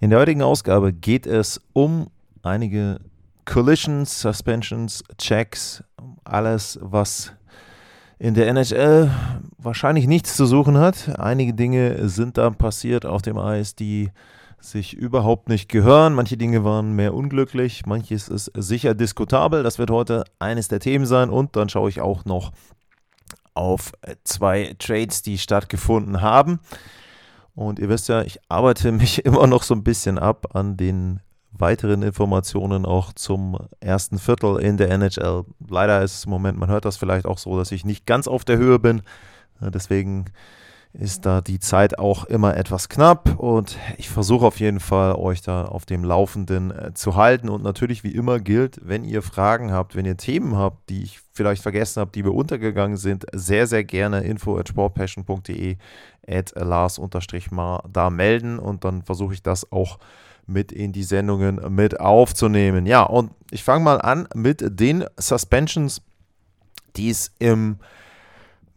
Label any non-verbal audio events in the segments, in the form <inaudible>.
In der heutigen Ausgabe geht es um einige Collisions, Suspensions, Checks, alles, was in der NHL wahrscheinlich nichts zu suchen hat. Einige Dinge sind da passiert auf dem Eis, die sich überhaupt nicht gehören. Manche Dinge waren mehr unglücklich, manches ist sicher diskutabel. Das wird heute eines der Themen sein und dann schaue ich auch noch auf zwei Trades, die stattgefunden haben. Und ihr wisst ja, ich arbeite <laughs> mich immer noch so ein bisschen ab an den weiteren Informationen auch zum ersten Viertel in der NHL. Leider ist es im Moment, man hört das vielleicht auch so, dass ich nicht ganz auf der Höhe bin. Deswegen ist da die Zeit auch immer etwas knapp und ich versuche auf jeden Fall euch da auf dem Laufenden äh, zu halten und natürlich wie immer gilt, wenn ihr Fragen habt, wenn ihr Themen habt, die ich vielleicht vergessen habe, die mir untergegangen sind, sehr, sehr gerne info at sportpassion.de at Lars-mar da melden und dann versuche ich das auch mit in die Sendungen mit aufzunehmen. Ja, und ich fange mal an mit den Suspensions, die es im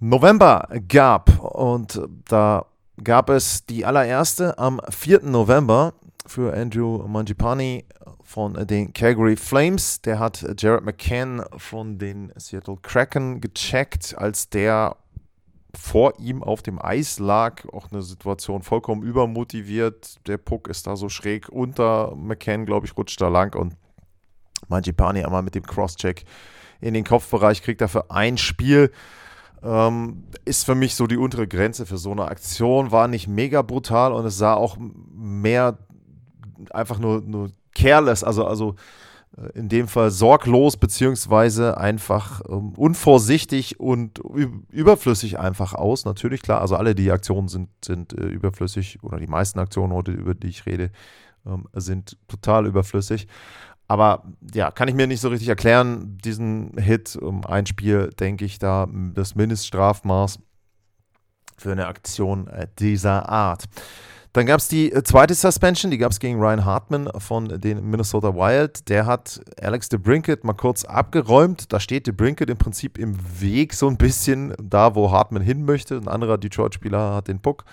November gab. Und da gab es die allererste am 4. November für Andrew Mangipani von den Calgary Flames. Der hat Jared McCann von den Seattle Kraken gecheckt, als der vor ihm auf dem Eis lag. Auch eine Situation vollkommen übermotiviert. Der Puck ist da so schräg unter McCann, glaube ich, rutscht da lang und Mangipani einmal mit dem Crosscheck in den Kopfbereich kriegt dafür ein Spiel ähm, ist für mich so die untere Grenze für so eine Aktion. War nicht mega brutal und es sah auch mehr einfach nur, nur careless, also, also äh, in dem Fall sorglos, beziehungsweise einfach ähm, unvorsichtig und überflüssig einfach aus. Natürlich, klar, also alle die Aktionen sind, sind äh, überflüssig oder die meisten Aktionen heute, über die ich rede, ähm, sind total überflüssig. Aber ja, kann ich mir nicht so richtig erklären. Diesen Hit um ein Spiel, denke ich, da das Mindeststrafmaß für eine Aktion äh, dieser Art. Dann gab es die äh, zweite Suspension, die gab es gegen Ryan Hartman von den Minnesota Wild. Der hat Alex DeBrinket mal kurz abgeräumt. Da steht DeBrinket im Prinzip im Weg so ein bisschen da, wo Hartman hin möchte. Ein anderer Detroit-Spieler hat den Puck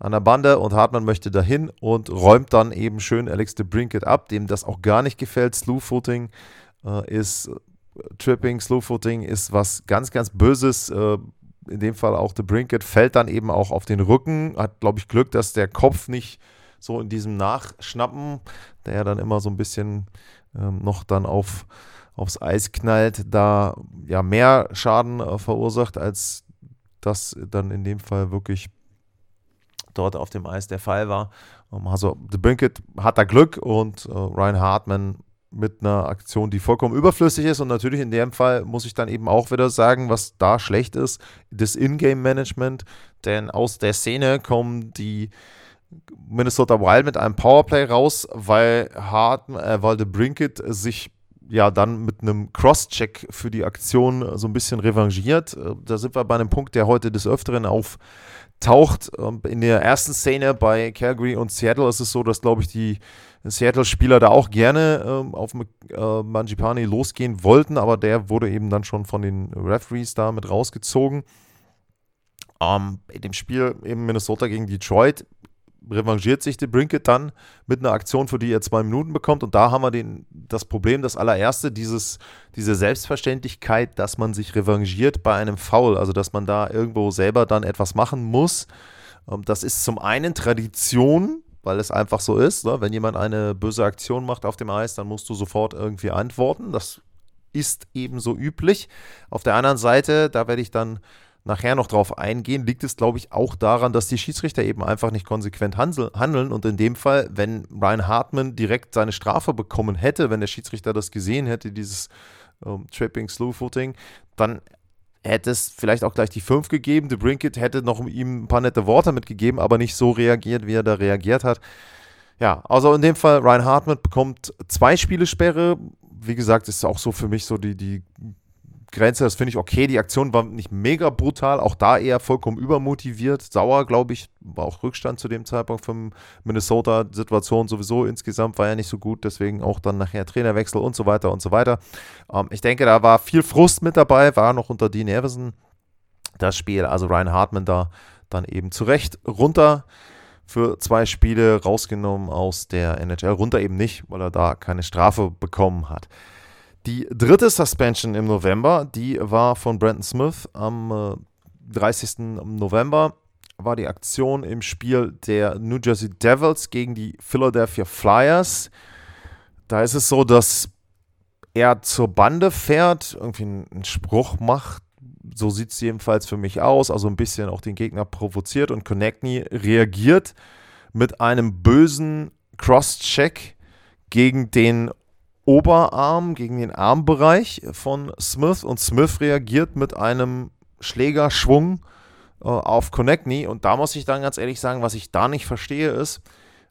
an der Bande und Hartmann möchte dahin und räumt dann eben schön Alex de Brinket ab, dem das auch gar nicht gefällt. Slew-Footing äh, ist äh, Tripping, Slew-Footing ist was ganz, ganz Böses. Äh, in dem Fall auch de Brinket fällt dann eben auch auf den Rücken. Hat, glaube ich, Glück, dass der Kopf nicht so in diesem Nachschnappen, der ja dann immer so ein bisschen ähm, noch dann auf, aufs Eis knallt, da ja mehr Schaden äh, verursacht, als das dann in dem Fall wirklich dort auf dem Eis der Fall war. Ähm, also The Brinkett hat da Glück und äh, Ryan Hartman mit einer Aktion, die vollkommen überflüssig ist. Und natürlich in dem Fall muss ich dann eben auch wieder sagen, was da schlecht ist, das Ingame-Management. Denn aus der Szene kommen die Minnesota Wild mit einem Powerplay raus, weil, Hart, äh, weil The Brinkett sich ja dann mit einem Cross-Check für die Aktion so ein bisschen revanchiert. Äh, da sind wir bei einem Punkt, der heute des Öfteren auf taucht. Ähm, in der ersten Szene bei Calgary und Seattle ist es so, dass, glaube ich, die Seattle-Spieler da auch gerne ähm, auf äh, Manjipani losgehen wollten, aber der wurde eben dann schon von den Referees da mit rausgezogen. Ähm, in dem Spiel eben Minnesota gegen Detroit revanchiert sich der Brinket dann mit einer Aktion, für die er zwei Minuten bekommt. Und da haben wir den, das Problem, das allererste, dieses, diese Selbstverständlichkeit, dass man sich revanchiert bei einem Foul, also dass man da irgendwo selber dann etwas machen muss. Ähm, das ist zum einen Tradition, weil es einfach so ist. Ne? Wenn jemand eine böse Aktion macht auf dem Eis, dann musst du sofort irgendwie antworten. Das ist ebenso üblich. Auf der anderen Seite, da werde ich dann nachher noch drauf eingehen, liegt es, glaube ich, auch daran, dass die Schiedsrichter eben einfach nicht konsequent handeln. Und in dem Fall, wenn Ryan Hartman direkt seine Strafe bekommen hätte, wenn der Schiedsrichter das gesehen hätte, dieses ähm, Tripping, Slew-Footing, dann hätte es vielleicht auch gleich die 5 gegeben. The Brinket hätte noch ihm ein paar nette Worte mitgegeben, aber nicht so reagiert, wie er da reagiert hat. Ja, also in dem Fall, Ryan Hartman bekommt zwei Spielesperre. Wie gesagt, ist auch so für mich so die, die Grenze, das finde ich okay. Die Aktion war nicht mega brutal, auch da eher vollkommen übermotiviert. Sauer, glaube ich, war auch Rückstand zu dem Zeitpunkt von Minnesota-Situation sowieso insgesamt war ja nicht so gut, deswegen auch dann nachher Trainerwechsel und so weiter und so weiter. Ähm, ich denke, da war viel Frust mit dabei, war noch unter Dean Everson das Spiel, also Ryan Hartman da dann eben zurecht runter für zwei Spiele rausgenommen aus der NHL. Runter eben nicht, weil er da keine Strafe bekommen hat. Die dritte Suspension im November, die war von Brandon Smith am äh, 30. November war die Aktion im Spiel der New Jersey Devils gegen die Philadelphia Flyers. Da ist es so, dass er zur Bande fährt, irgendwie einen Spruch macht. So sieht es jedenfalls für mich aus. Also ein bisschen auch den Gegner provoziert und Konechny reagiert mit einem bösen Cross-Check gegen den Oberarm gegen den Armbereich von Smith und Smith reagiert mit einem Schlägerschwung äh, auf Konechny. Und da muss ich dann ganz ehrlich sagen, was ich da nicht verstehe, ist,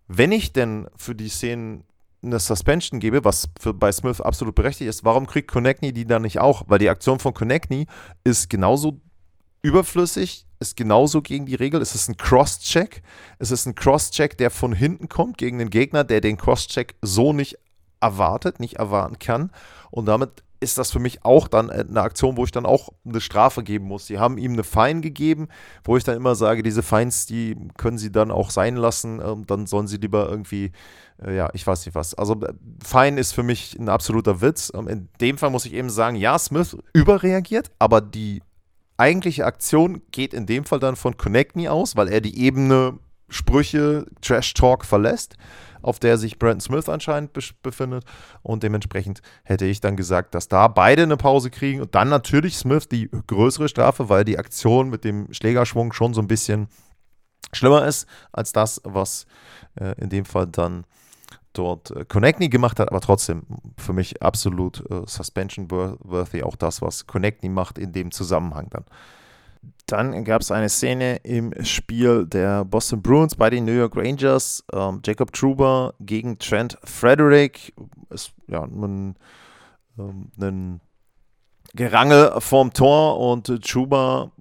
wenn ich denn für die Szenen eine Suspension gebe, was für, bei Smith absolut berechtigt ist, warum kriegt Konechny die dann nicht auch? Weil die Aktion von Konechny ist genauso überflüssig, ist genauso gegen die Regel. Es ist ein Cross-Check. Es ist ein Cross-Check, der von hinten kommt gegen den Gegner, der den Cross-Check so nicht erwartet, nicht erwarten kann. Und damit ist das für mich auch dann eine Aktion, wo ich dann auch eine Strafe geben muss. Sie haben ihm eine Fein gegeben, wo ich dann immer sage, diese Feins, die können sie dann auch sein lassen. Ähm, dann sollen sie lieber irgendwie, äh, ja, ich weiß nicht was. Also äh, Fein ist für mich ein absoluter Witz. Ähm, in dem Fall muss ich eben sagen, ja, Smith überreagiert, aber die eigentliche Aktion geht in dem Fall dann von Connectney aus, weil er die Ebene Sprüche, Trash Talk verlässt auf der sich Brandon Smith anscheinend befindet. Und dementsprechend hätte ich dann gesagt, dass da beide eine Pause kriegen und dann natürlich Smith die größere Strafe, weil die Aktion mit dem Schlägerschwung schon so ein bisschen schlimmer ist als das, was äh, in dem Fall dann dort äh, Connectney gemacht hat, aber trotzdem für mich absolut äh, suspension worthy, auch das, was Connectney macht in dem Zusammenhang dann. Dann gab es eine Szene im Spiel der Boston Bruins bei den New York Rangers. Ähm, Jacob Truber gegen Trent Frederick. Ist ja ein, ähm, ein Gerangel vorm Tor und Truber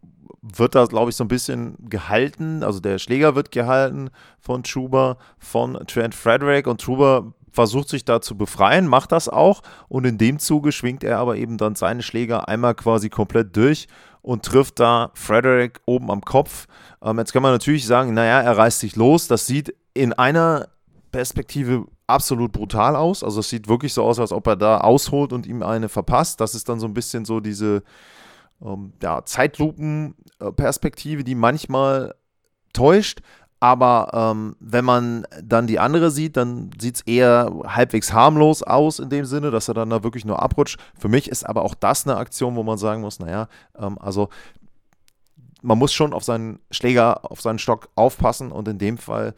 wird da, glaube ich, so ein bisschen gehalten. Also der Schläger wird gehalten von Truber, von Trent Frederick und Truber versucht sich da zu befreien, macht das auch und in dem Zuge schwingt er aber eben dann seine Schläger einmal quasi komplett durch und trifft da Frederick oben am Kopf. Ähm, jetzt kann man natürlich sagen, naja, er reißt sich los. Das sieht in einer Perspektive absolut brutal aus. Also es sieht wirklich so aus, als ob er da ausholt und ihm eine verpasst. Das ist dann so ein bisschen so diese ähm, ja, Zeitlupen-Perspektive, die manchmal täuscht. Aber ähm, wenn man dann die andere sieht, dann sieht es eher halbwegs harmlos aus in dem Sinne, dass er dann da wirklich nur abrutscht. Für mich ist aber auch das eine Aktion, wo man sagen muss, naja, ähm, also man muss schon auf seinen Schläger, auf seinen Stock aufpassen und in dem Fall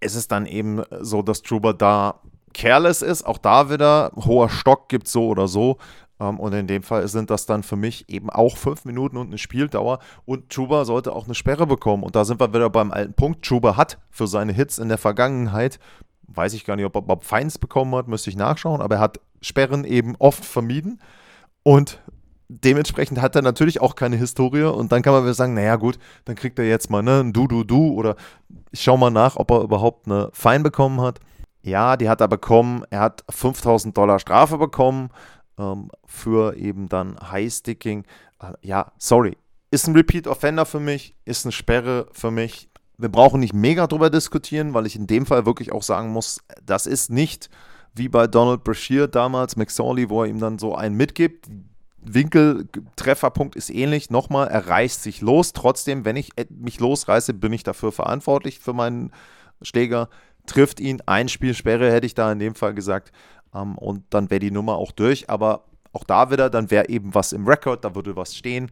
ist es dann eben so, dass Truber da careless ist. Auch da wieder, hoher Stock gibt so oder so. Ähm, und in dem Fall sind das dann für mich eben auch fünf Minuten und eine Spieldauer. Und Chuba sollte auch eine Sperre bekommen. Und da sind wir wieder beim alten Punkt. Chuba hat für seine Hits in der Vergangenheit, weiß ich gar nicht, ob er Bob Feins bekommen hat, müsste ich nachschauen, aber er hat Sperren eben oft vermieden. Und dementsprechend hat er natürlich auch keine Historie und dann kann man wieder sagen, naja gut, dann kriegt er jetzt mal ne, ein Du-Du-Du oder ich schau mal nach, ob er überhaupt eine Fein bekommen hat. Ja, die hat er bekommen. Er hat 5000 Dollar Strafe bekommen ähm, für eben dann High-Sticking. Äh, ja, sorry. Ist ein Repeat-Offender für mich, ist eine Sperre für mich. Wir brauchen nicht mega drüber diskutieren, weil ich in dem Fall wirklich auch sagen muss, das ist nicht wie bei Donald Brashear damals, McSorley, wo er ihm dann so einen mitgibt. Winkeltrefferpunkt ist ähnlich. Nochmal, er reißt sich los. Trotzdem, wenn ich mich losreiße, bin ich dafür verantwortlich für meinen Schläger. Trifft ihn, ein Spielsperre hätte ich da in dem Fall gesagt. Ähm, und dann wäre die Nummer auch durch. Aber auch da wieder, dann wäre eben was im Rekord, da würde was stehen.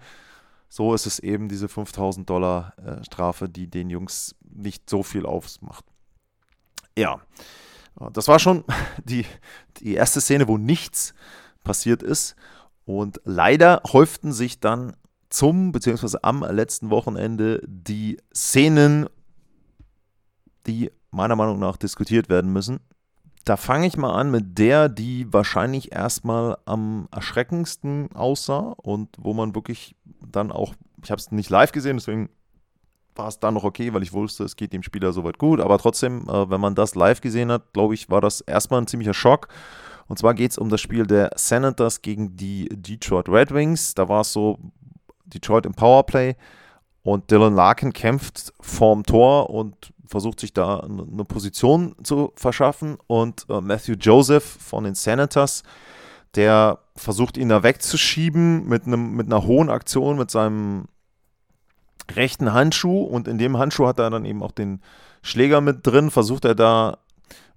So ist es eben diese 5000 Dollar äh, Strafe, die den Jungs nicht so viel ausmacht. Ja, das war schon <laughs> die, die erste Szene, wo nichts passiert ist. Und leider häuften sich dann zum, beziehungsweise am letzten Wochenende die Szenen, die meiner Meinung nach diskutiert werden müssen. Da fange ich mal an mit der, die wahrscheinlich erstmal am erschreckendsten aussah und wo man wirklich dann auch, ich habe es nicht live gesehen, deswegen war es dann noch okay, weil ich wusste, es geht dem Spieler soweit gut. Aber trotzdem, äh, wenn man das live gesehen hat, glaube ich, war das erstmal ein ziemlicher Schock. Und zwar geht es um das Spiel der Senators gegen die Detroit Red Wings. Da war es so, Detroit im Powerplay und Dylan Larkin kämpft vorm Tor und versucht sich da eine Position zu verschaffen und äh, Matthew Joseph von den Senators, der versucht ihn da wegzuschieben mit, einem, mit einer hohen Aktion mit seinem rechten Handschuh und in dem Handschuh hat er dann eben auch den Schläger mit drin, versucht er da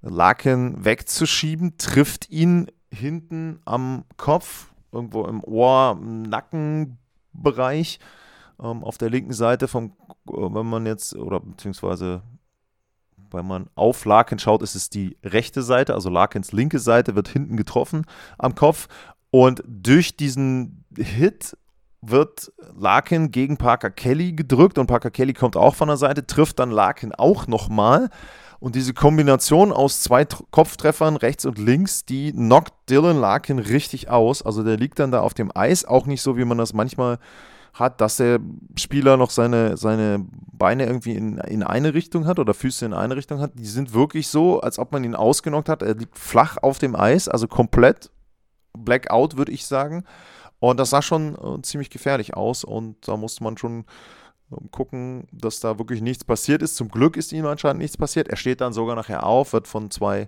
Larkin wegzuschieben, trifft ihn hinten am Kopf, irgendwo im Ohr, im Nackenbereich ähm, auf der linken Seite vom, wenn man jetzt, oder beziehungsweise wenn man auf Larkin schaut, ist es die rechte Seite, also Larkins linke Seite wird hinten getroffen am Kopf. Und durch diesen Hit wird Larkin gegen Parker Kelly gedrückt und Parker Kelly kommt auch von der Seite, trifft dann Larkin auch nochmal. Und diese Kombination aus zwei Kopftreffern rechts und links, die knockt Dylan Larkin richtig aus. Also der liegt dann da auf dem Eis, auch nicht so, wie man das manchmal hat, dass der Spieler noch seine, seine Beine irgendwie in, in eine Richtung hat oder Füße in eine Richtung hat. Die sind wirklich so, als ob man ihn ausgenockt hat. Er liegt flach auf dem Eis, also komplett Blackout, würde ich sagen. Und das sah schon äh, ziemlich gefährlich aus und da musste man schon äh, gucken, dass da wirklich nichts passiert ist. Zum Glück ist ihm anscheinend nichts passiert. Er steht dann sogar nachher auf, wird von zwei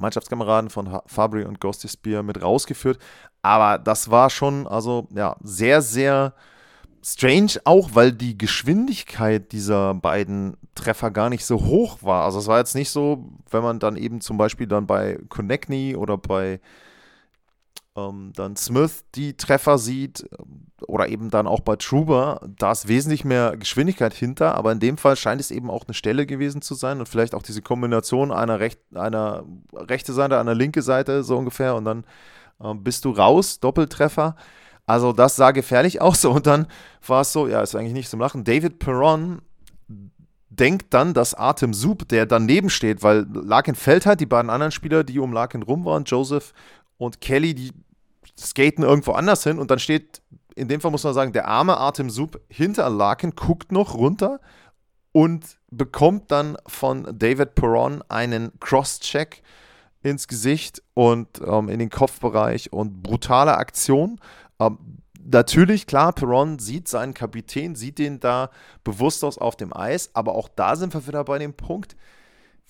Mannschaftskameraden von Fabri und Ghosty Spear mit rausgeführt. Aber das war schon, also ja, sehr, sehr strange, auch weil die Geschwindigkeit dieser beiden Treffer gar nicht so hoch war. Also es war jetzt nicht so, wenn man dann eben zum Beispiel dann bei Connectney oder bei ähm, dann Smith die Treffer sieht ähm, oder eben dann auch bei Truber, da ist wesentlich mehr Geschwindigkeit hinter, aber in dem Fall scheint es eben auch eine Stelle gewesen zu sein und vielleicht auch diese Kombination einer, recht, einer rechte Seite, einer linke Seite so ungefähr und dann ähm, bist du raus, Doppeltreffer. Also das sah gefährlich <laughs> aus und dann war es so, ja, ist eigentlich nicht zum Lachen. David Perron denkt dann, dass Artem Sub, der daneben steht, weil Larkin fällt halt, die beiden anderen Spieler, die um Larkin rum waren, Joseph und Kelly, die skaten irgendwo anders hin und dann steht, in dem Fall muss man sagen, der arme Artem Sub hinter Larkin, guckt noch runter und bekommt dann von David Perron einen Cross-Check ins Gesicht und ähm, in den Kopfbereich und brutale Aktion. Ähm, natürlich, klar, Perron sieht seinen Kapitän, sieht den da bewusstlos auf dem Eis, aber auch da sind wir wieder bei dem Punkt,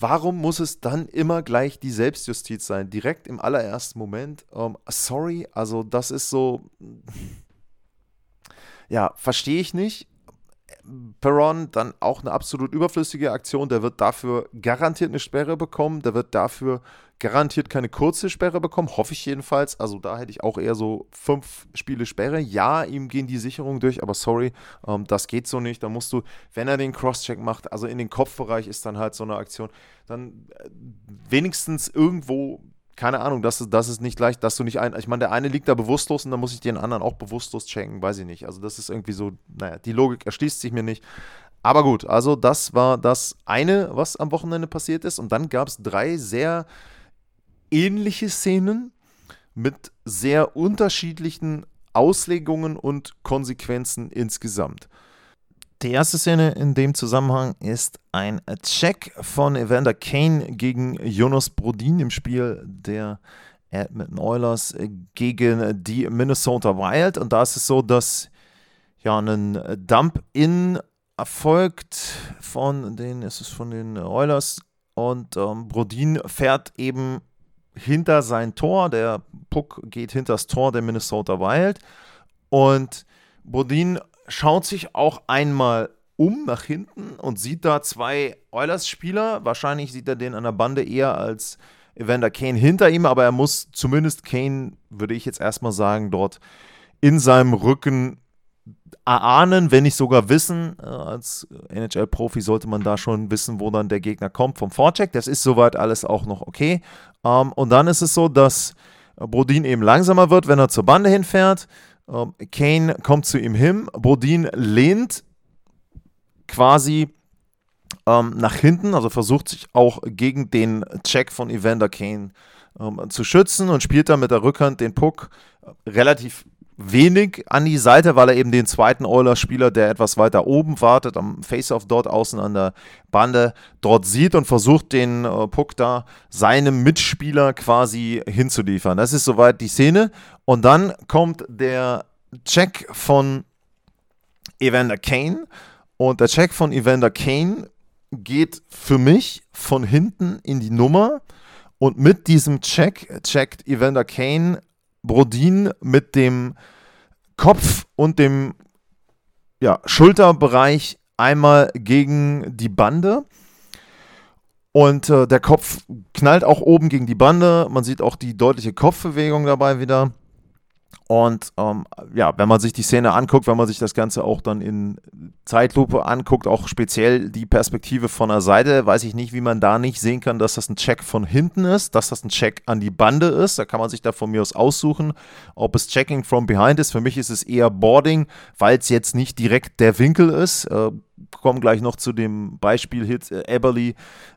Warum muss es dann immer gleich die Selbstjustiz sein? Direkt im allerersten Moment. Um, ähm, sorry, also das ist so. Ja, verstehe ich nicht. Perron dann auch eine absolut überflüssige Aktion. Der wird dafür garantiert eine Sperre bekommen. Der wird dafür garantiert keine kurze Sperre bekommen. Hoffe ich jedenfalls. Also da hätte ich auch eher so fünf Spiele Sperre. Ja, ihm gehen die Sicherungen durch, aber sorry, ähm, das geht so nicht. Da musst du, wenn er den Crosscheck macht, also in den Kopfbereich ist dann halt so eine Aktion, dann äh, wenigstens irgendwo keine Ahnung, das ist, das ist nicht leicht, dass du nicht ein. Ich meine, der eine liegt da bewusstlos und dann muss ich den anderen auch bewusstlos checken, weiß ich nicht. Also, das ist irgendwie so, naja, die Logik erschließt sich mir nicht. Aber gut, also das war das eine, was am Wochenende passiert ist. Und dann gab es drei sehr ähnliche Szenen mit sehr unterschiedlichen Auslegungen und Konsequenzen insgesamt. Die erste Szene in dem Zusammenhang ist ein Check von Evander Kane gegen Jonas Brodin im Spiel der Edmonton Oilers gegen die Minnesota Wild. Und da ist es so, dass ja ein Dump-In erfolgt von den, ist es von den Oilers und ähm, Brodin fährt eben hinter sein Tor. Der Puck geht hinter das Tor der Minnesota Wild und Brodin schaut sich auch einmal um nach hinten und sieht da zwei Oilers-Spieler. Wahrscheinlich sieht er den an der Bande eher als Evander Kane hinter ihm, aber er muss zumindest Kane, würde ich jetzt erstmal sagen, dort in seinem Rücken erahnen, wenn nicht sogar wissen. Äh, als NHL-Profi sollte man da schon wissen, wo dann der Gegner kommt vom Vorcheck. Das ist soweit alles auch noch okay. Ähm, und dann ist es so, dass Brodin eben langsamer wird, wenn er zur Bande hinfährt. Ähm, Kane kommt zu ihm hin. Bodin lehnt quasi ähm, nach hinten, also versucht sich auch gegen den Check von Evander Kane ähm, zu schützen und spielt dann mit der Rückhand den Puck relativ wenig an die Seite, weil er eben den zweiten Oilers-Spieler, der etwas weiter oben wartet, am Face-Off dort außen an der Bande, dort sieht und versucht, den äh, Puck da seinem Mitspieler quasi hinzuliefern. Das ist soweit die Szene. Und dann kommt der Check von Evander Kane. Und der Check von Evander Kane geht für mich von hinten in die Nummer. Und mit diesem Check checkt Evander Kane Brodin mit dem Kopf und dem ja, Schulterbereich einmal gegen die Bande. Und äh, der Kopf knallt auch oben gegen die Bande. Man sieht auch die deutliche Kopfbewegung dabei wieder. Und ähm, ja, wenn man sich die Szene anguckt, wenn man sich das Ganze auch dann in Zeitlupe anguckt, auch speziell die Perspektive von der Seite, weiß ich nicht, wie man da nicht sehen kann, dass das ein Check von hinten ist, dass das ein Check an die Bande ist. Da kann man sich da von mir aus aussuchen, ob es Checking from behind ist. Für mich ist es eher Boarding, weil es jetzt nicht direkt der Winkel ist. Äh, kommen gleich noch zu dem Beispiel-Hit äh, Eberly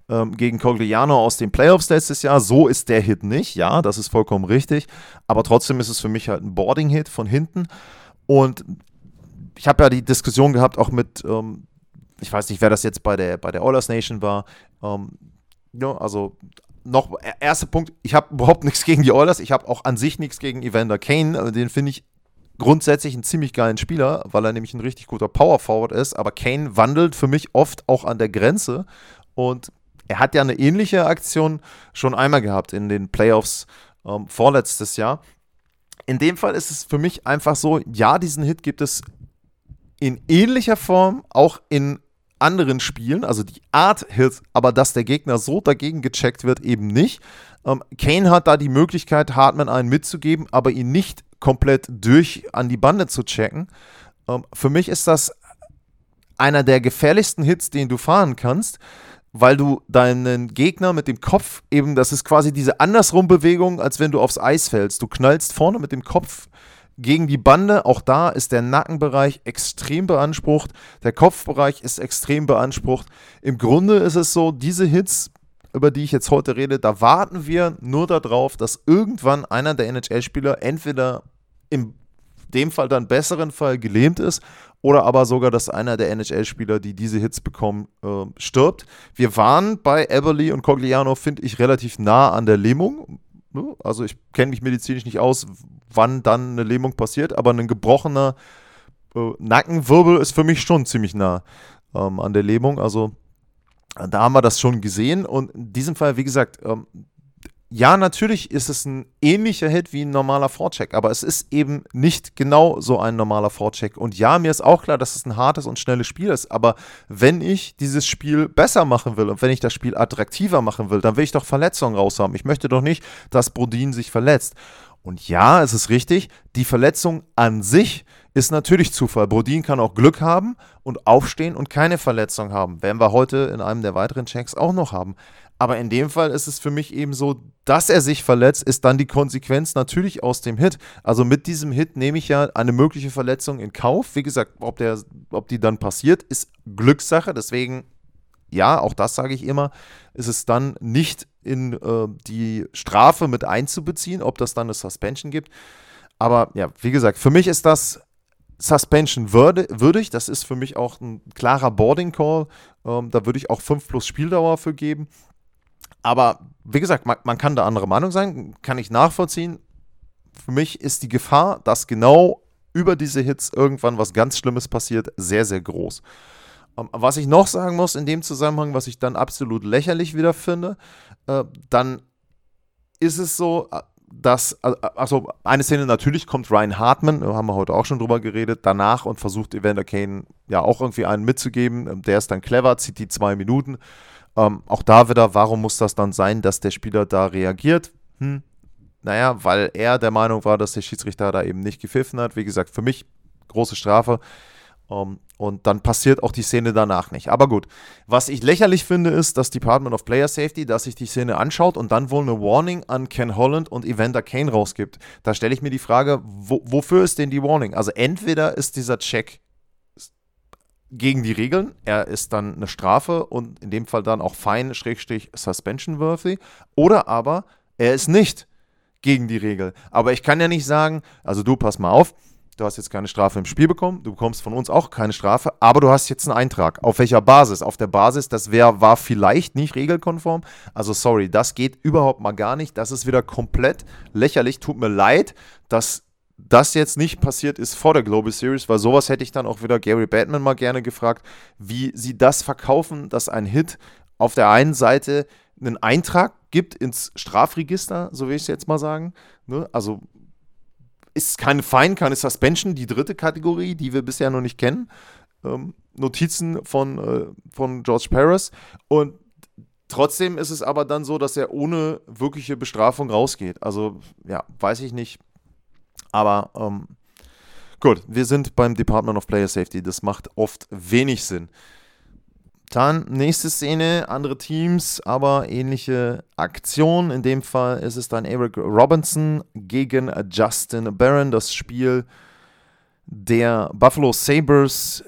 ähm, gegen Cogliano aus den Playoffs letztes Jahr. So ist der Hit nicht, ja, das ist vollkommen richtig. Aber trotzdem ist es für mich halt ein Boarding-Hit von hinten. Und ich habe ja die Diskussion gehabt, auch mit, ähm, ich weiß nicht, wer das jetzt bei der, bei der Oilers Nation war. Ähm, ja, also noch, erster Punkt, ich habe überhaupt <laughs> nichts gegen die Oilers. Ich habe auch an sich nichts gegen Evander Kane. Also den finde ich grundsätzlich einen ziemlich geilen Spieler, weil er nämlich ein richtig guter Power Forward ist. Aber Kane wandelt für mich oft auch an der Grenze und er hat ja eine ähnliche Aktion schon einmal gehabt in den Playoffs ähm, vorletztes Jahr. In dem Fall ist es für mich einfach so, ja, diesen Hit gibt es in ähnlicher Form auch in anderen Spielen, also die Art Hit, aber dass der Gegner so dagegen gecheckt wird, eben nicht. Ähm, Kane hat da die Möglichkeit, Hartman einen mitzugeben, aber ihn nicht komplett durch an die Bande zu checken. Ähm, für mich ist das einer der gefährlichsten Hits, den du fahren kannst, weil du deinen Gegner mit dem Kopf eben, das ist quasi diese Andersrum-Bewegung, als wenn du aufs Eis fällst. Du knallst vorne mit dem Kopf gegen die Bande. Auch da ist der Nackenbereich extrem beansprucht. Der Kopfbereich ist extrem beansprucht. Im Grunde ist es so, diese Hits über die ich jetzt heute rede, da warten wir nur darauf, dass irgendwann einer der NHL-Spieler entweder in dem Fall dann besseren Fall gelähmt ist oder aber sogar, dass einer der NHL-Spieler, die diese Hits bekommen, äh, stirbt. Wir waren bei Eberly und Cogliano, finde ich, relativ nah an der Lähmung. Ne? Also ich kenne mich medizinisch nicht aus, wann dann eine Lähmung passiert, aber ein gebrochener äh, Nackenwirbel ist für mich schon ziemlich nah ähm, an der Lähmung. Also da haben wir das schon gesehen und in diesem Fall, wie gesagt, ähm, ja, natürlich ist es ein ähnlicher Hit wie ein normaler Vorcheck, aber es ist eben nicht genau so ein normaler Vorcheck. Und ja, mir ist auch klar, dass es ein hartes und schnelles Spiel ist, aber wenn ich dieses Spiel besser machen will und wenn ich das Spiel attraktiver machen will, dann will ich doch Verletzungen raus haben. Ich möchte doch nicht, dass Brodin sich verletzt. Und ja, es ist richtig, die Verletzung an sich ist natürlich Zufall. Brodin kann auch Glück haben und aufstehen und keine Verletzung haben. Werden wir heute in einem der weiteren Checks auch noch haben. Aber in dem Fall ist es für mich eben so, dass er sich verletzt, ist dann die Konsequenz natürlich aus dem Hit. Also mit diesem Hit nehme ich ja eine mögliche Verletzung in Kauf. Wie gesagt, ob, der, ob die dann passiert, ist Glückssache. Deswegen, ja, auch das sage ich immer, ist es dann nicht in äh, die Strafe mit einzubeziehen, ob das dann eine Suspension gibt. Aber ja, wie gesagt, für mich ist das Suspension würdig. Das ist für mich auch ein klarer Boarding Call. Ähm, da würde ich auch 5 plus Spieldauer für geben. Aber wie gesagt, man, man kann da andere Meinung sein, kann ich nachvollziehen. Für mich ist die Gefahr, dass genau über diese Hits irgendwann was ganz Schlimmes passiert, sehr, sehr groß. Ähm, was ich noch sagen muss in dem Zusammenhang, was ich dann absolut lächerlich wieder finde, äh, dann ist es so, äh, dass, also eine Szene natürlich kommt Ryan Hartman, haben wir heute auch schon drüber geredet, danach und versucht Evander Kane ja auch irgendwie einen mitzugeben. Ähm, der ist dann clever, zieht die zwei Minuten ähm, auch da wieder, warum muss das dann sein, dass der Spieler da reagiert? Hm, naja, weil er der Meinung war, dass der Schiedsrichter da eben nicht gepfiffen hat. Wie gesagt, für mich große Strafe. Um, ähm, und dann passiert auch die Szene danach nicht. Aber gut, was ich lächerlich finde, ist, dass Department of Player Safety, dass sich die Szene anschaut und dann wohl eine Warning an Ken Holland und Evander Kane rausgibt. Da stelle ich mir die Frage, wo, wofür ist denn die Warning? Also entweder ist dieser Check gegen die Regeln. Er ist dann eine Strafe und in dem Fall dann auch fein, Schrägstrich, suspension worthy. Oder aber er ist nicht gegen die Regel. Aber ich kann ja nicht sagen, also du pass mal auf, du hast jetzt keine Strafe im Spiel bekommen, du bekommst von uns auch keine Strafe, aber du hast jetzt einen Eintrag. Auf welcher Basis? Auf der Basis, das wär, war vielleicht nicht regelkonform. Also sorry, das geht überhaupt mal gar nicht. Das ist wieder komplett lächerlich. Tut mir leid, dass das jetzt nicht passiert ist vor der Global Series, weil sowas hätte ich dann auch wieder Gary Batman mal gerne gefragt, wie sie das verkaufen, dass ein Hit auf der einen Seite einen Eintrag gibt ins Strafregister, so will ich es jetzt mal sagen. Ne? Also ist keine Fine, keine Suspension, die dritte Kategorie, die wir bisher noch nicht kennen. Ähm, Notizen von, äh, von George Paris. Und trotzdem ist es aber dann so, dass er ohne wirkliche Bestrafung rausgeht. Also, ja, weiß ich nicht. Aber ähm, gut, wir sind beim Department of Player Safety. Das macht oft wenig Sinn. Dann nächste Szene, andere Teams, aber ähnliche Aktion. In dem Fall ist es dann Eric Robinson gegen Justin Barron. Das Spiel der Buffalo Sabres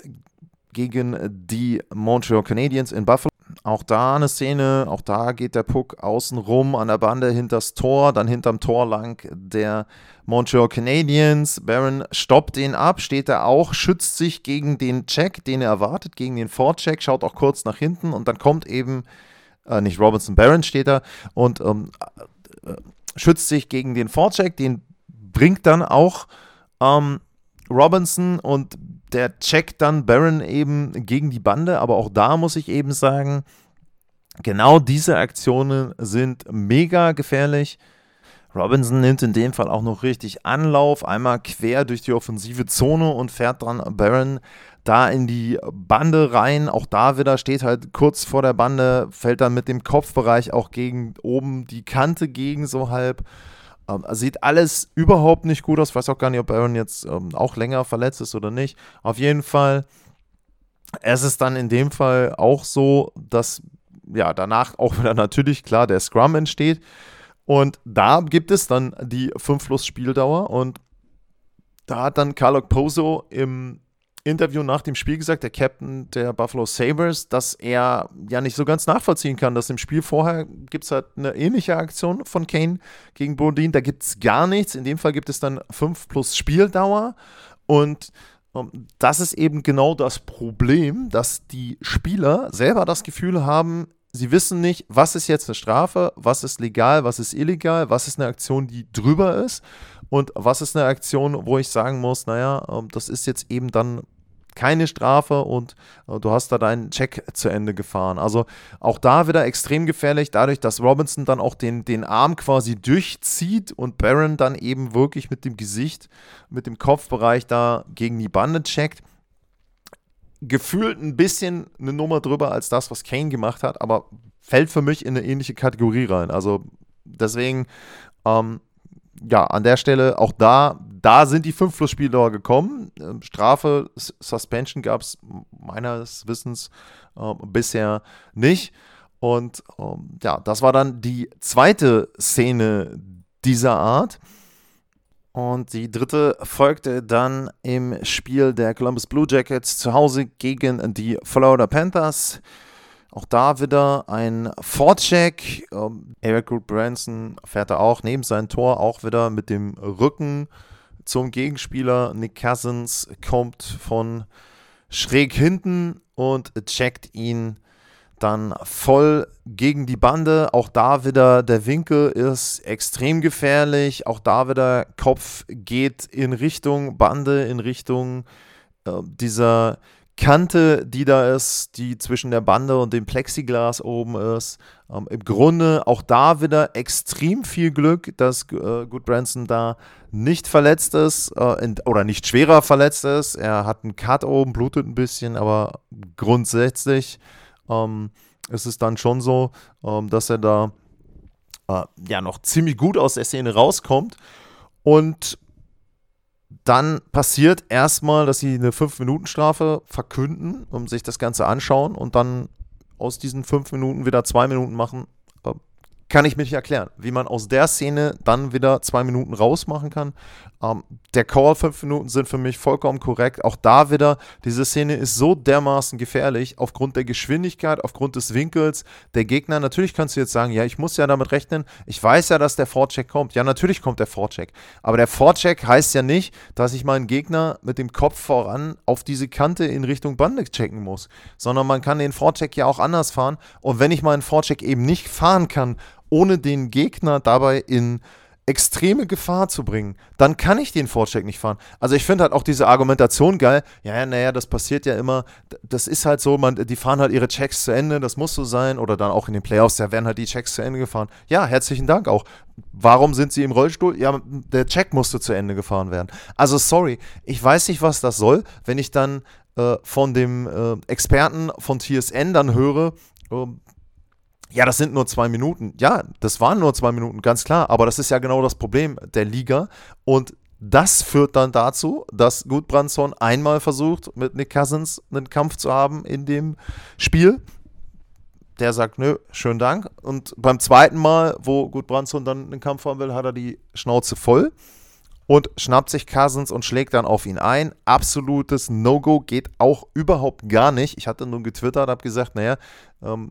gegen die Montreal Canadiens in Buffalo. Auch da eine Szene, auch da geht der Puck außen rum an der Bande hinters Tor, dann hinterm Tor lang der Montreal Canadiens. Baron stoppt den ab, steht da auch, schützt sich gegen den Check, den er erwartet, gegen den Vorcheck, schaut auch kurz nach hinten und dann kommt eben, äh, nicht Robinson, Baron steht da und ähm, äh, schützt sich gegen den Vorcheck, den bringt dann auch ähm, Robinson und der checkt dann Baron eben gegen die Bande, aber auch da muss ich eben sagen, genau diese Aktionen sind mega gefährlich. Robinson nimmt in dem Fall auch noch richtig Anlauf, einmal quer durch die offensive Zone und fährt dann Baron da in die Bande rein. Auch da wieder steht halt kurz vor der Bande, fällt dann mit dem Kopfbereich auch gegen oben die Kante gegen so halb. Ähm, sieht alles überhaupt nicht gut aus. Ich weiß auch gar nicht, ob Aaron jetzt ähm, auch länger verletzt ist oder nicht. Auf jeden Fall, es ist dann in dem Fall auch so, dass ja danach auch wieder natürlich klar der Scrum entsteht. Und da gibt es dann die 5 plus Spieldauer und da hat dann Carlo Pozo im Interview nach dem Spiel gesagt, der Captain der Buffalo Sabres, dass er ja nicht so ganz nachvollziehen kann, dass im Spiel vorher gibt es halt eine ähnliche Aktion von Kane gegen Bodin, da gibt es gar nichts. In dem Fall gibt es dann 5 plus Spieldauer. Und ähm, das ist eben genau das Problem, dass die Spieler selber das Gefühl haben, sie wissen nicht, was ist jetzt eine Strafe, was ist legal, was ist illegal, was ist eine Aktion, die drüber ist. Und was ist eine Aktion, wo ich sagen muss, naja, ähm, das ist jetzt eben dann keine Strafe und äh, du hast da deinen Check zu Ende gefahren. Also auch da wieder extrem gefährlich, dadurch, dass Robinson dann auch den, den Arm quasi durchzieht und Baron dann eben wirklich mit dem Gesicht, mit dem Kopfbereich da gegen die Bande checkt. Gefühlt ein bisschen eine Nummer drüber als das, was Kane gemacht hat, aber fällt für mich in eine ähnliche Kategorie rein. Also deswegen ähm, ja, an der Stelle auch da, da sind die 5 plus Spieldauer gekommen. Ähm, Strafe, Suspension gab es meines Wissens äh, bisher nicht. Und ähm, ja, das war dann die zweite Szene dieser Art. Und die dritte folgte dann im Spiel der Columbus Blue Jackets zu Hause gegen die Florida Panthers. Auch da wieder ein Vorcheck. Ähm, Eric Branson fährt da auch neben sein Tor auch wieder mit dem Rücken zum Gegenspieler. Nick Cousins kommt von schräg hinten und checkt ihn dann voll gegen die Bande. Auch da wieder der Winkel ist extrem gefährlich. Auch da wieder Kopf geht in Richtung Bande, in Richtung äh, dieser Kante, die da ist, die zwischen der Bande und dem Plexiglas oben ist. Ähm, Im Grunde auch da wieder extrem viel Glück, dass äh, Good Branson da nicht verletzt ist äh, in, oder nicht schwerer verletzt ist. Er hat einen Cut oben, blutet ein bisschen, aber grundsätzlich ähm, ist es dann schon so, ähm, dass er da äh, ja noch ziemlich gut aus der Szene rauskommt. Und dann passiert erstmal, dass sie eine 5-Minuten-Strafe verkünden und sich das Ganze anschauen und dann aus diesen 5 Minuten wieder 2 Minuten machen. Kann ich mir nicht erklären, wie man aus der Szene dann wieder zwei Minuten rausmachen kann. Ähm, der Call fünf Minuten sind für mich vollkommen korrekt. Auch da wieder, diese Szene ist so dermaßen gefährlich aufgrund der Geschwindigkeit, aufgrund des Winkels der Gegner. Natürlich kannst du jetzt sagen, ja, ich muss ja damit rechnen. Ich weiß ja, dass der Vorcheck kommt. Ja, natürlich kommt der Vorcheck. Aber der Vorcheck heißt ja nicht, dass ich meinen Gegner mit dem Kopf voran auf diese Kante in Richtung Bande checken muss, sondern man kann den Vorcheck ja auch anders fahren. Und wenn ich meinen Vorcheck eben nicht fahren kann, ohne den Gegner dabei in extreme Gefahr zu bringen, dann kann ich den Vorcheck nicht fahren. Also ich finde halt auch diese Argumentation geil. Ja, naja, das passiert ja immer. Das ist halt so, man, die fahren halt ihre Checks zu Ende, das muss so sein. Oder dann auch in den Playoffs, da werden halt die Checks zu Ende gefahren. Ja, herzlichen Dank auch. Warum sind sie im Rollstuhl? Ja, der Check musste zu Ende gefahren werden. Also sorry, ich weiß nicht, was das soll, wenn ich dann äh, von dem äh, Experten von TSN dann höre, äh, ja, das sind nur zwei Minuten. Ja, das waren nur zwei Minuten, ganz klar. Aber das ist ja genau das Problem der Liga. Und das führt dann dazu, dass Gudbrandsson einmal versucht, mit Nick Cousins einen Kampf zu haben in dem Spiel. Der sagt, nö, schönen Dank. Und beim zweiten Mal, wo Gudbrandsson dann einen Kampf haben will, hat er die Schnauze voll und schnappt sich Cousins und schlägt dann auf ihn ein. Absolutes No-Go geht auch überhaupt gar nicht. Ich hatte nun getwittert, habe gesagt, naja, ähm,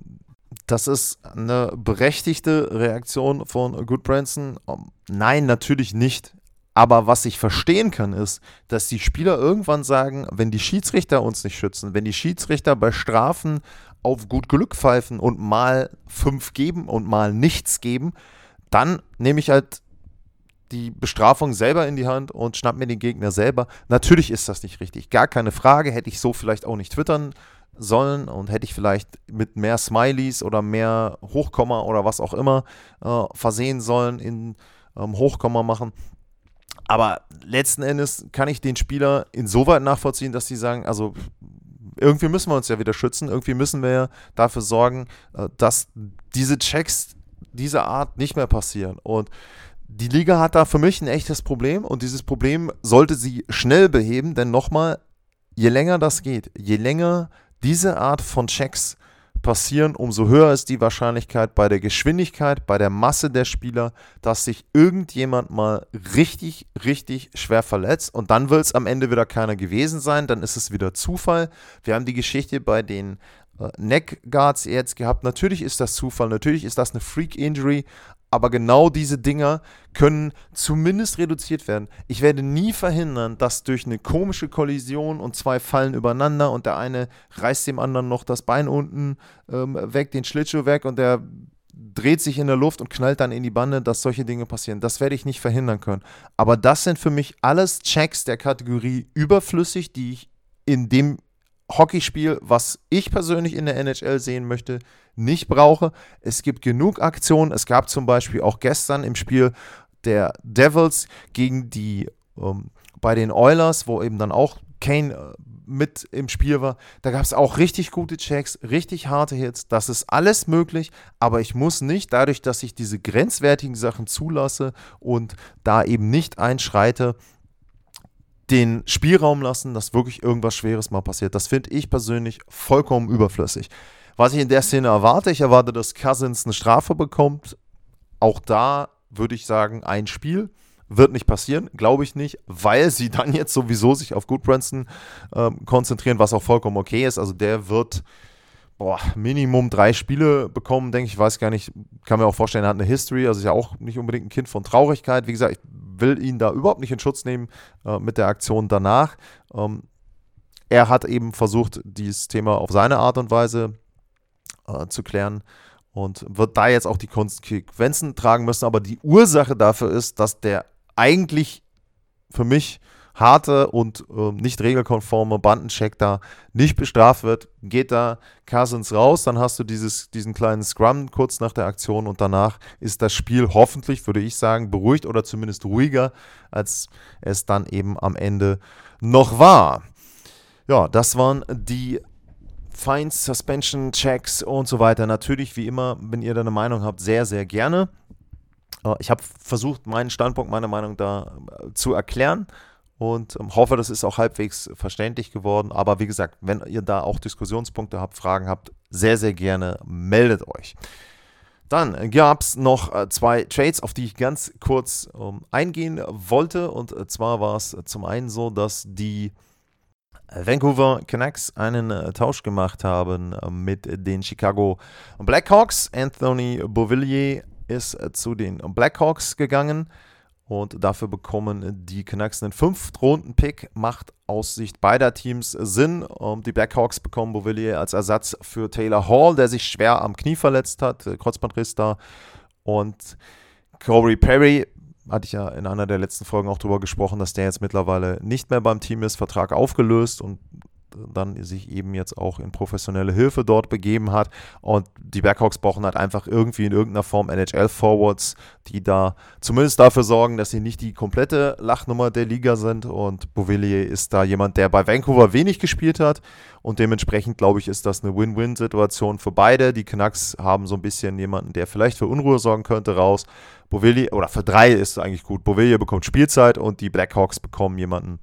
das ist eine berechtigte Reaktion von Goodbranson. Ähm, nein, natürlich nicht. Aber was ich verstehen kann, ist, dass die Spieler irgendwann sagen, wenn die Schiedsrichter uns nicht schützen, wenn die Schiedsrichter bei Strafen auf gut Glück pfeifen und mal fünf geben und mal nichts geben, dann nehme ich halt die Bestrafung selber in die Hand und schnapp mir den Gegner selber. Natürlich ist das nicht richtig, gar keine Frage. Hätte ich so vielleicht auch nicht twittern sollen und hätte ich vielleicht mit mehr Smileys oder mehr Hochkomma oder was auch immer äh, versehen sollen, in ähm, Hochkomma machen. Aber letzten Endes kann ich den Spieler insoweit nachvollziehen, dass sie sagen, also irgendwie müssen wir uns ja wieder schützen, irgendwie müssen wir ja dafür sorgen, äh, dass diese Checks dieser Art nicht mehr passieren. Und die Liga hat da für mich ein echtes Problem und dieses Problem sollte sie schnell beheben, denn nochmal, je länger das geht, je länger diese Art von Checks passieren, umso höher ist die Wahrscheinlichkeit bei der Geschwindigkeit, bei der Masse der Spieler, dass sich irgendjemand mal richtig, richtig schwer verletzt und dann will es am Ende wieder keiner gewesen sein, dann ist es wieder Zufall. Wir haben die Geschichte bei den äh, Neck Guards jetzt gehabt. Natürlich ist das Zufall, natürlich ist das eine Freak Injury, aber genau diese Dinger können zumindest reduziert werden. Ich werde nie verhindern, dass durch eine komische Kollision und zwei fallen übereinander und der eine reißt dem anderen noch das Bein unten ähm, weg, den Schlittschuh weg und der dreht sich in der Luft und knallt dann in die Bande, dass solche Dinge passieren. Das werde ich nicht verhindern können. Aber das sind für mich alles Checks der Kategorie überflüssig, die ich in dem Hockeyspiel, was ich persönlich in der NHL sehen möchte, nicht brauche. Es gibt genug Aktionen. Es gab zum Beispiel auch gestern im Spiel der Devils gegen die ähm, bei den Oilers, wo eben dann auch Kane äh, mit im Spiel war. Da gab es auch richtig gute Checks, richtig harte Hits. Das ist alles möglich, aber ich muss nicht, dadurch, dass ich diese grenzwertigen Sachen zulasse und da eben nicht einschreite, den Spielraum lassen, dass wirklich irgendwas Schweres mal passiert. Das finde ich persönlich vollkommen überflüssig. Was ich in der Szene erwarte, ich erwarte, dass Cousins eine Strafe bekommt. Auch da würde ich sagen, ein Spiel. Wird nicht passieren, glaube ich nicht, weil sie dann jetzt sowieso sich auf Goodbranson ähm, konzentrieren, was auch vollkommen okay ist. Also der wird boah, Minimum drei Spiele bekommen, denke ich. Ich weiß gar nicht, kann mir auch vorstellen, er hat eine History, also ist ja auch nicht unbedingt ein Kind von Traurigkeit. Wie gesagt, ich will ihn da überhaupt nicht in Schutz nehmen äh, mit der Aktion danach. Ähm, er hat eben versucht, dieses Thema auf seine Art und Weise äh, zu klären und wird da jetzt auch die Konsequenzen tragen müssen. Aber die Ursache dafür ist, dass der eigentlich für mich harte und äh, nicht regelkonforme Bandencheck da nicht bestraft wird, geht da Cousins raus, dann hast du dieses, diesen kleinen Scrum kurz nach der Aktion und danach ist das Spiel hoffentlich, würde ich sagen, beruhigt oder zumindest ruhiger, als es dann eben am Ende noch war. Ja, das waren die Fines, Suspension, Checks und so weiter. Natürlich, wie immer, wenn ihr da eine Meinung habt, sehr, sehr gerne. Äh, ich habe versucht, meinen Standpunkt, meine Meinung da äh, zu erklären und ähm, hoffe, das ist auch halbwegs verständlich geworden. Aber wie gesagt, wenn ihr da auch Diskussionspunkte habt, Fragen habt, sehr, sehr gerne meldet euch. Dann gab es noch äh, zwei Trades, auf die ich ganz kurz ähm, eingehen wollte. Und äh, zwar war es zum einen so, dass die Vancouver Canucks einen äh, Tausch gemacht haben äh, mit den Chicago Blackhawks. Anthony Beauvillier ist äh, zu den Blackhawks gegangen. Und dafür bekommen die Canucks einen Fünftrunden-Pick. Macht aus Sicht beider Teams Sinn. Die Blackhawks bekommen Beauvillier als Ersatz für Taylor Hall, der sich schwer am Knie verletzt hat, Kreuzbandriss da. Und Corey Perry, hatte ich ja in einer der letzten Folgen auch drüber gesprochen, dass der jetzt mittlerweile nicht mehr beim Team ist, Vertrag aufgelöst und dann sich eben jetzt auch in professionelle Hilfe dort begeben hat. Und die Blackhawks brauchen halt einfach irgendwie in irgendeiner Form NHL-Forwards, die da zumindest dafür sorgen, dass sie nicht die komplette Lachnummer der Liga sind. Und Bouvillier ist da jemand, der bei Vancouver wenig gespielt hat. Und dementsprechend, glaube ich, ist das eine Win-Win-Situation für beide. Die Canucks haben so ein bisschen jemanden, der vielleicht für Unruhe sorgen könnte, raus. Bovillier, oder für drei ist eigentlich gut. Bovillier bekommt Spielzeit und die Blackhawks bekommen jemanden,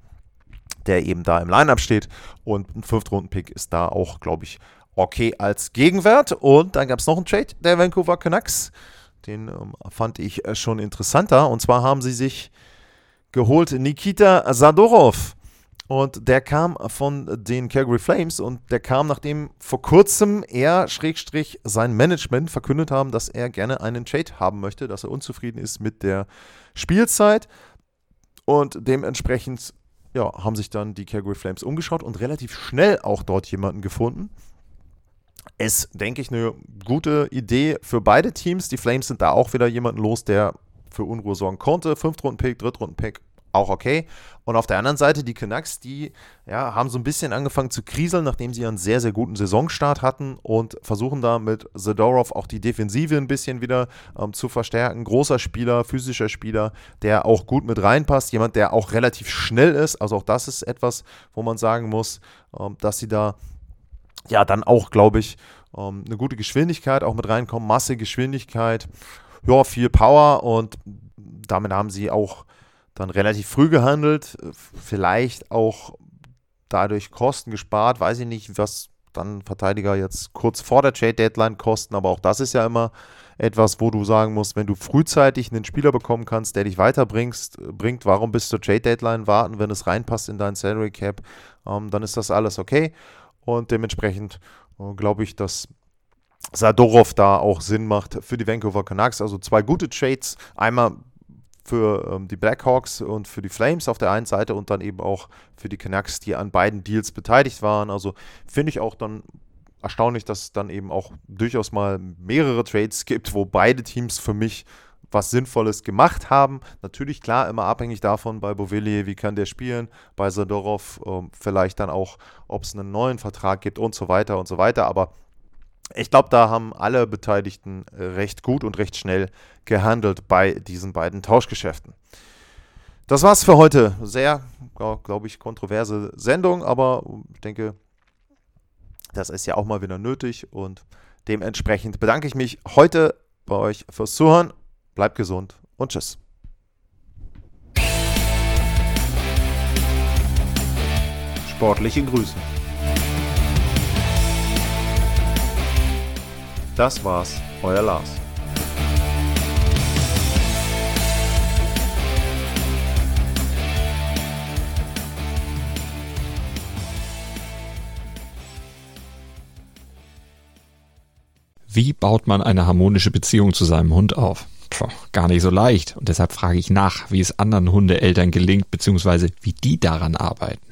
der eben da im Lineup steht. Und ein Fünftrunden-Pick ist da auch, glaube ich, okay als Gegenwert. Und dann gab es noch einen Trade der Vancouver Canucks. Den ähm, fand ich äh, schon interessanter. Und zwar haben sie sich geholt Nikita Sadorov. Und der kam von den Calgary Flames und der kam, nachdem vor kurzem er, Schrägstrich, sein Management verkündet haben, dass er gerne einen Trade haben möchte, dass er unzufrieden ist mit der Spielzeit. Und dementsprechend ja, haben sich dann die Calgary Flames umgeschaut und relativ schnell auch dort jemanden gefunden. Ist, denke ich, eine gute Idee für beide Teams. Die Flames sind da auch wieder jemanden los, der für Unruhe sorgen konnte. Fünftrunden-Pick, Drittrunden-Pick, auch okay. Und auf der anderen Seite die Canucks, die ja, haben so ein bisschen angefangen zu kriseln, nachdem sie einen sehr, sehr guten Saisonstart hatten und versuchen da mit Zadorov auch die Defensive ein bisschen wieder ähm, zu verstärken. Großer Spieler, physischer Spieler, der auch gut mit reinpasst. Jemand, der auch relativ schnell ist. Also auch das ist etwas, wo man sagen muss, ähm, dass sie da ja dann auch, glaube ich, ähm, eine gute Geschwindigkeit auch mit reinkommen. Masse, Geschwindigkeit, ja, viel Power und damit haben sie auch dann relativ früh gehandelt, vielleicht auch dadurch Kosten gespart, weiß ich nicht, was dann Verteidiger jetzt kurz vor der Trade Deadline kosten, aber auch das ist ja immer etwas, wo du sagen musst, wenn du frühzeitig einen Spieler bekommen kannst, der dich weiterbringst, bringt, warum bis zur Trade Deadline warten, wenn es reinpasst in dein Salary Cap, ähm, dann ist das alles okay und dementsprechend äh, glaube ich, dass Sadorov da auch Sinn macht für die Vancouver Canucks. Also zwei gute Trades. Einmal für ähm, die Blackhawks und für die Flames auf der einen Seite und dann eben auch für die Canucks, die an beiden Deals beteiligt waren. Also finde ich auch dann erstaunlich, dass es dann eben auch durchaus mal mehrere Trades gibt, wo beide Teams für mich was Sinnvolles gemacht haben. Natürlich klar, immer abhängig davon bei Bovillier, wie kann der spielen, bei Sadorov ähm, vielleicht dann auch, ob es einen neuen Vertrag gibt und so weiter und so weiter. Aber ich glaube, da haben alle Beteiligten äh, recht gut und recht schnell gehandelt bei diesen beiden Tauschgeschäften. Das war's für heute. Sehr, glaube ich, kontroverse Sendung, aber ich denke, das ist ja auch mal wieder nötig und dementsprechend bedanke ich mich heute bei euch fürs Zuhören. Bleibt gesund und tschüss. Sportliche Grüße. Das war's, euer Lars. Wie baut man eine harmonische Beziehung zu seinem Hund auf? Puh, gar nicht so leicht. Und deshalb frage ich nach, wie es anderen Hundeeltern gelingt, beziehungsweise wie die daran arbeiten.